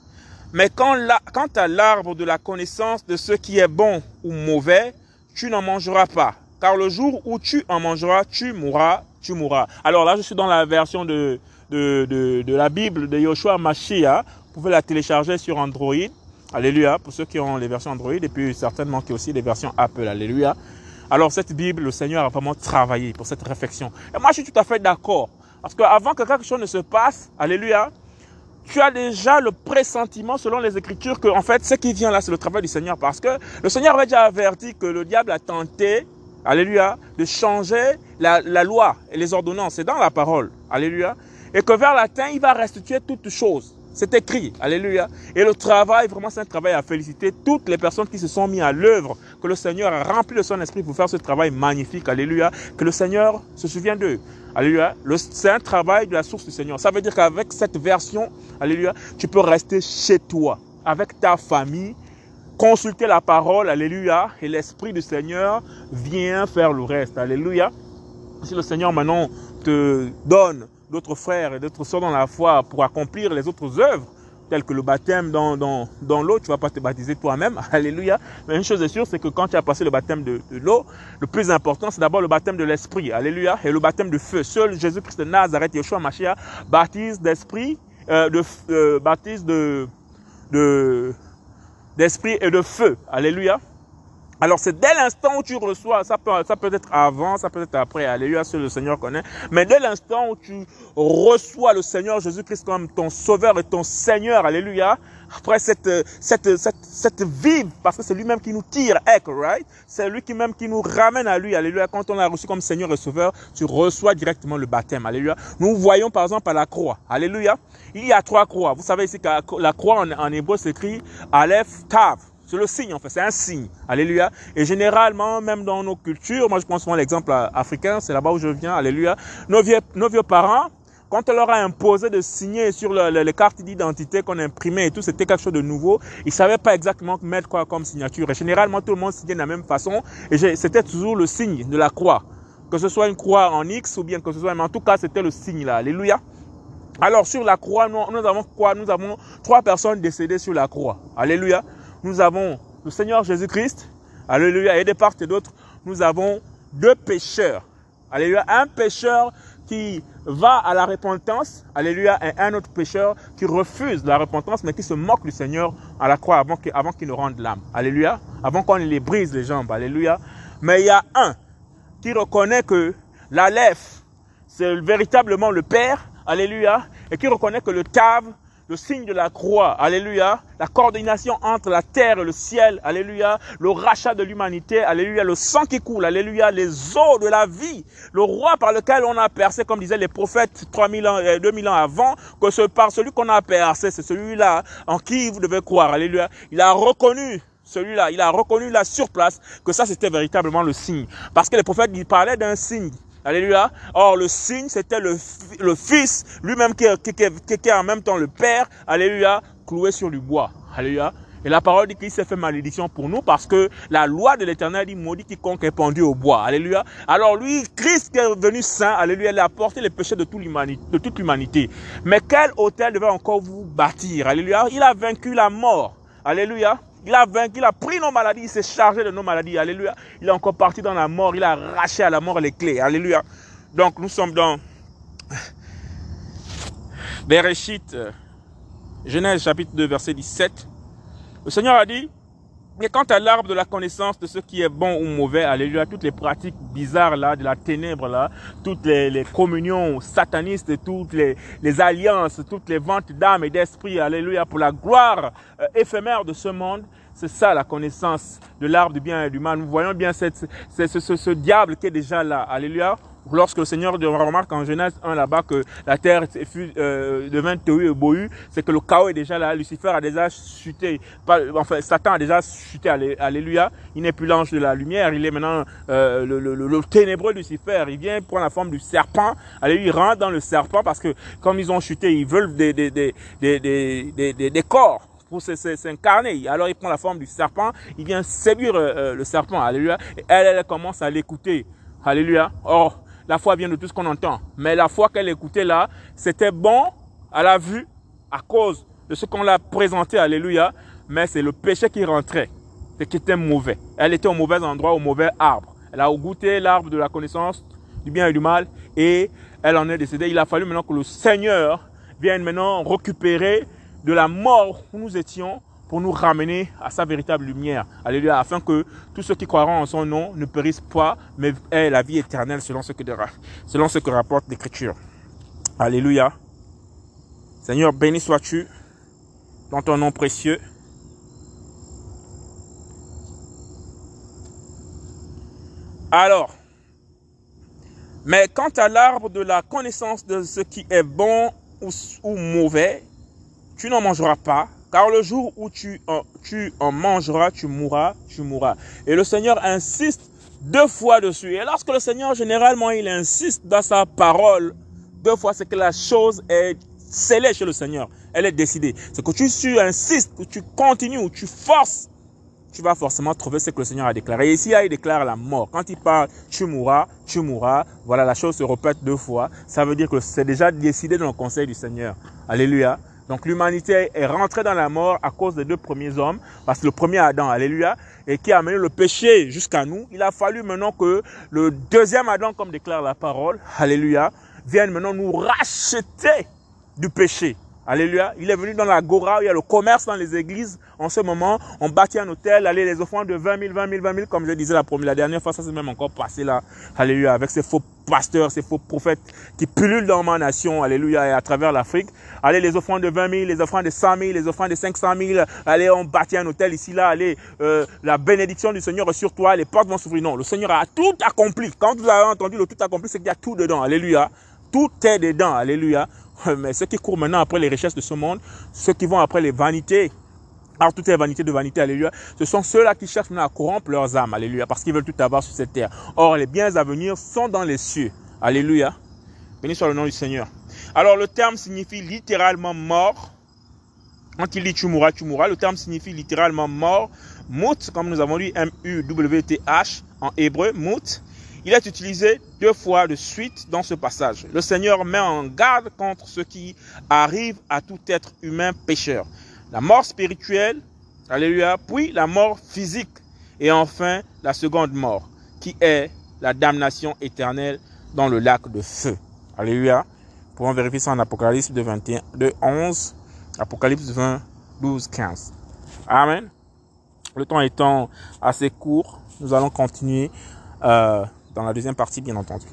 Mais quand, la, quant à l'arbre de la connaissance de ce qui est bon ou mauvais, tu n'en mangeras pas. Car le jour où tu en mangeras, tu mourras, tu mourras. Alors là, je suis dans la version de, la Bible de Yoshua Mashiach. Vous pouvez la télécharger sur Android. Alléluia. Pour ceux qui ont les versions Android et puis certainement qui ont aussi les versions Apple. Alléluia. Alors cette Bible, le Seigneur a vraiment travaillé pour cette réflexion. Et moi, je suis tout à fait d'accord. Parce qu'avant que quelque chose ne se passe, Alléluia, tu as déjà le pressentiment selon les Écritures que, en fait, ce qui vient là, c'est le travail du Seigneur. Parce que le Seigneur avait déjà averti que le diable a tenté, Alléluia, de changer la, loi et les ordonnances. C'est dans la parole. Alléluia. Et que vers la fin, il va restituer toutes choses. C'est écrit, alléluia. Et le travail, vraiment, c'est un travail à féliciter toutes les personnes qui se sont mis à l'œuvre, que le Seigneur a rempli de son esprit pour faire ce travail magnifique, alléluia. Que le Seigneur se souvient d'eux, alléluia. C'est un travail de la source du Seigneur. Ça veut dire qu'avec cette version, alléluia, tu peux rester chez toi, avec ta famille, consulter la parole, alléluia, et l'esprit du Seigneur vient faire le reste, alléluia. Si le Seigneur maintenant te donne d'autres frères et d'autres sœurs dans la foi pour accomplir les autres œuvres, telles que le baptême dans, dans, dans l'eau, tu vas pas te baptiser toi-même, alléluia. Mais une chose est sûre, c'est que quand tu as passé le baptême de, de l'eau, le plus important, c'est d'abord le baptême de l'esprit, alléluia, et le baptême de feu. Seul Jésus-Christ de Nazareth, Yeshua Mashiach, baptise d'esprit, euh, de, euh, baptise de, de, d'esprit et de feu, alléluia. Alors c'est dès l'instant où tu reçois, ça peut, ça peut être avant, ça peut être après, alléluia, ce le Seigneur connaît, mais dès l'instant où tu reçois le Seigneur Jésus-Christ comme ton sauveur et ton Seigneur, alléluia, après cette, cette, cette, cette vie, parce que c'est lui-même qui nous tire, right? C'est lui qui même qui nous ramène à lui, alléluia. Quand on l'a reçu comme Seigneur et Sauveur, tu reçois directement le baptême, alléluia. Nous voyons par exemple à la croix, alléluia. Il y a trois croix. Vous savez ici que la croix en, en hébreu s'écrit Aleph, Tav. C'est le signe, en fait. C'est un signe. Alléluia. Et généralement, même dans nos cultures, moi, je prends souvent l'exemple africain, c'est là-bas où je viens. Alléluia. Nos vieux, nos vieux parents, quand on leur a imposé de signer sur le, les cartes d'identité qu'on imprimait et tout, c'était quelque chose de nouveau. Ils savaient pas exactement mettre quoi comme signature. Et généralement, tout le monde signait de la même façon. Et c'était toujours le signe de la croix. Que ce soit une croix en X ou bien que ce soit, mais en tout cas, c'était le signe là. Alléluia. Alors, sur la croix, nous, nous avons quoi? Nous avons trois personnes décédées sur la croix. Alléluia nous avons le Seigneur Jésus-Christ, alléluia, et de part et d'autre, nous avons deux pécheurs, alléluia, un pécheur qui va à la repentance, alléluia, et un autre pécheur qui refuse la repentance, mais qui se moque du Seigneur à la croix avant qu'il avant nous rende l'âme, alléluia, avant qu'on les brise les jambes, alléluia. Mais il y a un qui reconnaît que la c'est véritablement le Père, alléluia, et qui reconnaît que le Tav, le signe de la croix, alléluia, la coordination entre la terre et le ciel, alléluia, le rachat de l'humanité, alléluia, le sang qui coule, alléluia, les eaux de la vie, le roi par lequel on a percé, comme disaient les prophètes 3000 ans, 2000 euh, ans avant, que ce, par celui qu'on a percé, c'est celui-là en qui vous devez croire, alléluia. Il a reconnu celui-là, il a reconnu là sur place que ça c'était véritablement le signe. Parce que les prophètes, ils parlaient d'un signe. Alléluia. Or, le signe, c'était le, le Fils, lui-même qui, qui, qui, est en même temps le Père, Alléluia, cloué sur du bois. Alléluia. Et la parole dit qu'il s'est fait malédiction pour nous parce que la loi de l'éternel dit maudit quiconque est pendu au bois. Alléluia. Alors lui, Christ qui est venu saint, alléluia, il a porté les péchés de toute l'humanité. Mais quel hôtel devait encore vous bâtir? Alléluia. Il a vaincu la mort. Alléluia. Il a vaincu, il a pris nos maladies, il s'est chargé de nos maladies. Alléluia. Il est encore parti dans la mort, il a arraché à la mort les clés. Alléluia. Donc nous sommes dans Bereshit, Genèse chapitre 2, verset 17. Le Seigneur a dit, mais quant à l'arbre de la connaissance de ce qui est bon ou mauvais, alléluia, toutes les pratiques bizarres là, de la ténèbre là, toutes les, communions satanistes, toutes les, alliances, toutes les ventes d'âmes et d'esprit, alléluia, pour la gloire euh, éphémère de ce monde, c'est ça la connaissance de l'arbre du bien et du mal. Nous voyons bien ce, ce, ce diable qui est déjà là, alléluia, lorsque le Seigneur remarque en Genèse 1 là-bas que la terre fut, euh, devint et bohu, c'est que le chaos est déjà là. Lucifer a déjà chuté. Enfin, Satan a déjà chuté. Alléluia. Il n'est plus l'ange de la lumière. Il est maintenant euh, le, le, le, ténébreux Lucifer. Il vient prendre la forme du serpent. Alléluia. Il rentre dans le serpent parce que comme ils ont chuté, ils veulent des, des, des, des, des, des corps pour s'incarner. Alors il prend la forme du serpent, il vient séduire euh, euh, le serpent, alléluia. Et elle, elle commence à l'écouter, alléluia. Or, la foi vient de tout ce qu'on entend. Mais la foi qu'elle écoutait là, c'était bon à la vue à cause de ce qu'on l'a présenté, alléluia. Mais c'est le péché qui rentrait, c'est qui était mauvais. Elle était au mauvais endroit, au mauvais arbre. Elle a goûté l'arbre de la connaissance du bien et du mal et elle en est décédée. Il a fallu maintenant que le Seigneur vienne maintenant récupérer de la mort où nous étions pour nous ramener à sa véritable lumière. Alléluia. Afin que tous ceux qui croiront en son nom ne périssent pas, mais aient la vie éternelle selon ce que, selon ce que rapporte l'Écriture. Alléluia. Seigneur, béni sois-tu dans ton nom précieux. Alors, mais quant à l'arbre de la connaissance de ce qui est bon ou mauvais, tu n'en mangeras pas, car le jour où tu en, tu en mangeras, tu mourras, tu mourras. Et le Seigneur insiste deux fois dessus. Et lorsque le Seigneur, généralement, il insiste dans sa parole, deux fois, c'est que la chose est scellée chez le Seigneur. Elle est décidée. C'est que tu, insistes, que tu continues, tu forces, tu vas forcément trouver ce que le Seigneur a déclaré. Et ici, il déclare la mort. Quand il parle, tu mourras, tu mourras. Voilà, la chose se répète deux fois. Ça veut dire que c'est déjà décidé dans le conseil du Seigneur. Alléluia. Donc l'humanité est rentrée dans la mort à cause des deux premiers hommes, parce que le premier Adam, alléluia, et qui a amené le péché jusqu'à nous. Il a fallu maintenant que le deuxième Adam, comme déclare la parole, alléluia, vienne maintenant nous racheter du péché. Alléluia. Il est venu dans la Gora, il y a le commerce dans les églises. En ce moment, on bâtit un hôtel, allez, les offrandes de 20 000, 20 000, 20 000, comme je disais la, première, la dernière fois, ça s'est même encore passé là. Alléluia. Avec ces faux pasteurs, ces faux prophètes qui pullulent dans ma nation. Alléluia. Et à travers l'Afrique. Allez, les offrandes de 20 000, les offrandes de 100 000, les offrandes de 500 000. Allez, on bâtit un hôtel ici, là. Allez, euh, la bénédiction du Seigneur est sur toi. Les portes vont s'ouvrir. Non, le Seigneur a tout accompli. Quand vous avez entendu le tout accompli, c'est qu'il y a tout dedans. Alléluia. Tout est dedans. Alléluia. Mais ceux qui courent maintenant après les richesses de ce monde, ceux qui vont après les vanités, alors toutes les vanités de vanité, alléluia, ce sont ceux-là qui cherchent maintenant à corrompre leurs âmes, alléluia, parce qu'ils veulent tout avoir sur cette terre. Or, les biens à venir sont dans les cieux, alléluia. Béni soit le nom du Seigneur. Alors, le terme signifie littéralement mort. Quand il dit tu mourras, tu mourras, le terme signifie littéralement mort. Mout, comme nous avons dit, M-U-W-T-H en hébreu, mout. Il est utilisé deux fois de suite dans ce passage. Le Seigneur met en garde contre ce qui arrive à tout être humain pécheur. La mort spirituelle, alléluia, puis la mort physique et enfin la seconde mort qui est la damnation éternelle dans le lac de feu. Alléluia. Pour vérifier ça en Apocalypse de 21, de 11, Apocalypse 20, 12, 15. Amen. Le temps étant assez court, nous allons continuer euh, dans la deuxième partie, bien entendu.